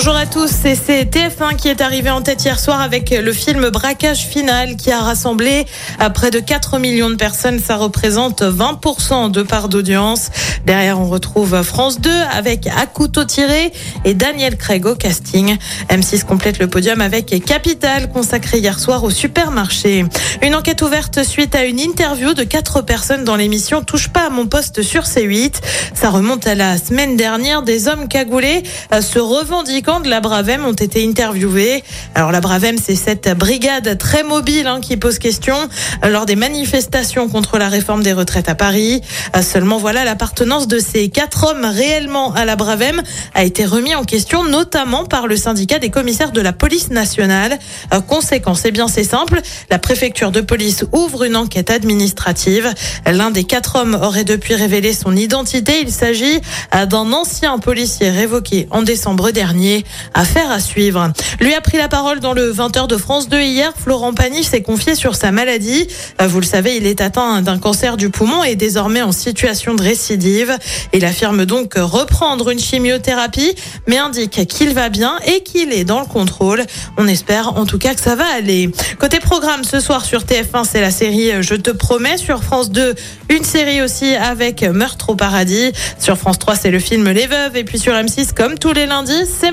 Bonjour à tous, c'est TF1 qui est arrivé en tête hier soir avec le film Braquage final qui a rassemblé à près de 4 millions de personnes. Ça représente 20% de part d'audience. Derrière, on retrouve France 2 avec À couteau tiré et Daniel Craig au casting. M6 complète le podium avec Capital consacré hier soir au supermarché. Une enquête ouverte suite à une interview de quatre personnes dans l'émission Touche pas à mon poste sur C8. Ça remonte à la semaine dernière. Des hommes cagoulés euh, se revendiquent de la Bravem ont été interviewés. Alors la Bravem, c'est cette brigade très mobile hein, qui pose question lors des manifestations contre la réforme des retraites à Paris. Euh, seulement voilà, l'appartenance de ces quatre hommes réellement à la Bravem a été remis en question, notamment par le syndicat des commissaires de la police nationale. Euh, conséquence, eh bien c'est simple, la préfecture de police ouvre une enquête administrative. L'un des quatre hommes aurait depuis révélé son identité. Il s'agit euh, d'un ancien policier révoqué en décembre dernier. Affaire à suivre. Lui a pris la parole dans le 20h de France 2 hier. Florent Pagny s'est confié sur sa maladie. Euh, vous le savez, il est atteint d'un cancer du poumon et désormais en situation de récidive. Il affirme donc reprendre une chimiothérapie, mais indique qu'il va bien et qu'il est dans le contrôle. On espère en tout cas que ça va aller. Côté programme, ce soir sur TF1, c'est la série Je te promets. Sur France 2, une série aussi avec Meurtre au paradis. Sur France 3, c'est le film Les Veuves. Et puis sur M6, comme tous les lundis, c'est